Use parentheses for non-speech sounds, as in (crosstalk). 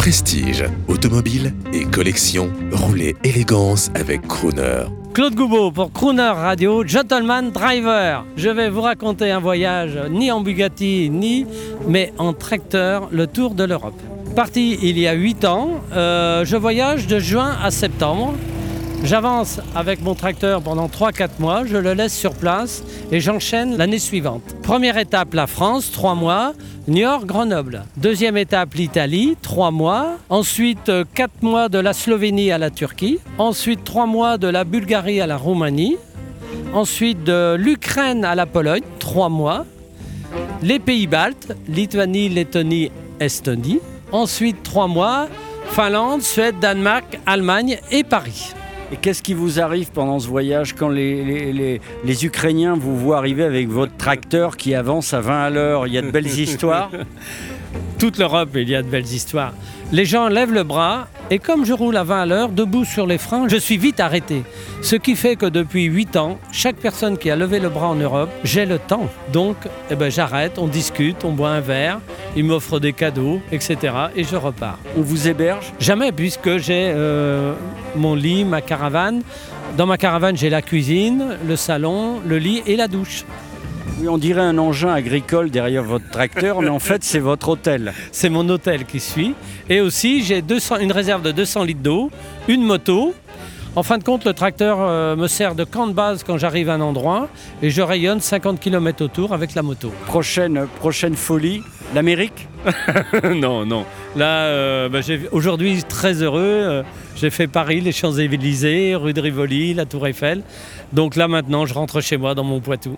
Prestige, automobile et collection, roulez élégance avec Crooner. Claude Goubeau pour Crooner Radio, Gentleman Driver. Je vais vous raconter un voyage ni en Bugatti, ni, mais en tracteur, le tour de l'Europe. Parti il y a 8 ans, euh, je voyage de juin à septembre. J'avance avec mon tracteur pendant 3-4 mois, je le laisse sur place et j'enchaîne l'année suivante. Première étape, la France, 3 mois. Niort, Grenoble. Deuxième étape, l'Italie, 3 mois. Ensuite, 4 mois de la Slovénie à la Turquie. Ensuite, 3 mois de la Bulgarie à la Roumanie. Ensuite, de l'Ukraine à la Pologne, 3 mois. Les pays baltes, Lituanie, Lettonie, Estonie. Ensuite, 3 mois. Finlande, Suède, Danemark, Allemagne et Paris. Et qu'est-ce qui vous arrive pendant ce voyage quand les, les- les- les Ukrainiens vous voient arriver avec votre tracteur qui avance à 20 à l'heure? Il y a de belles (laughs) histoires toute l'Europe, il y a de belles histoires. Les gens lèvent le bras et comme je roule à 20 à l'heure, debout sur les freins, je suis vite arrêté. Ce qui fait que depuis 8 ans, chaque personne qui a levé le bras en Europe, j'ai le temps. Donc, eh ben, j'arrête, on discute, on boit un verre, ils m'offrent des cadeaux, etc. Et je repars. On vous héberge Jamais, puisque j'ai euh, mon lit, ma caravane. Dans ma caravane, j'ai la cuisine, le salon, le lit et la douche. Oui, on dirait un engin agricole derrière votre tracteur, mais en fait, c'est votre hôtel. C'est mon hôtel qui suit. Et aussi, j'ai 200 une réserve de 200 litres d'eau, une moto. En fin de compte, le tracteur euh, me sert de camp de base quand j'arrive à un endroit et je rayonne 50 km autour avec la moto. Prochaine, prochaine folie, l'Amérique (laughs) non, non. Là, euh, bah, j'ai- aujourd'hui, très heureux. euh, j'ai fait Paris, les Champs-Élysées, rue de Rivoli, la Tour Eiffel. Donc là, maintenant, je rentre chez moi dans mon Poitou.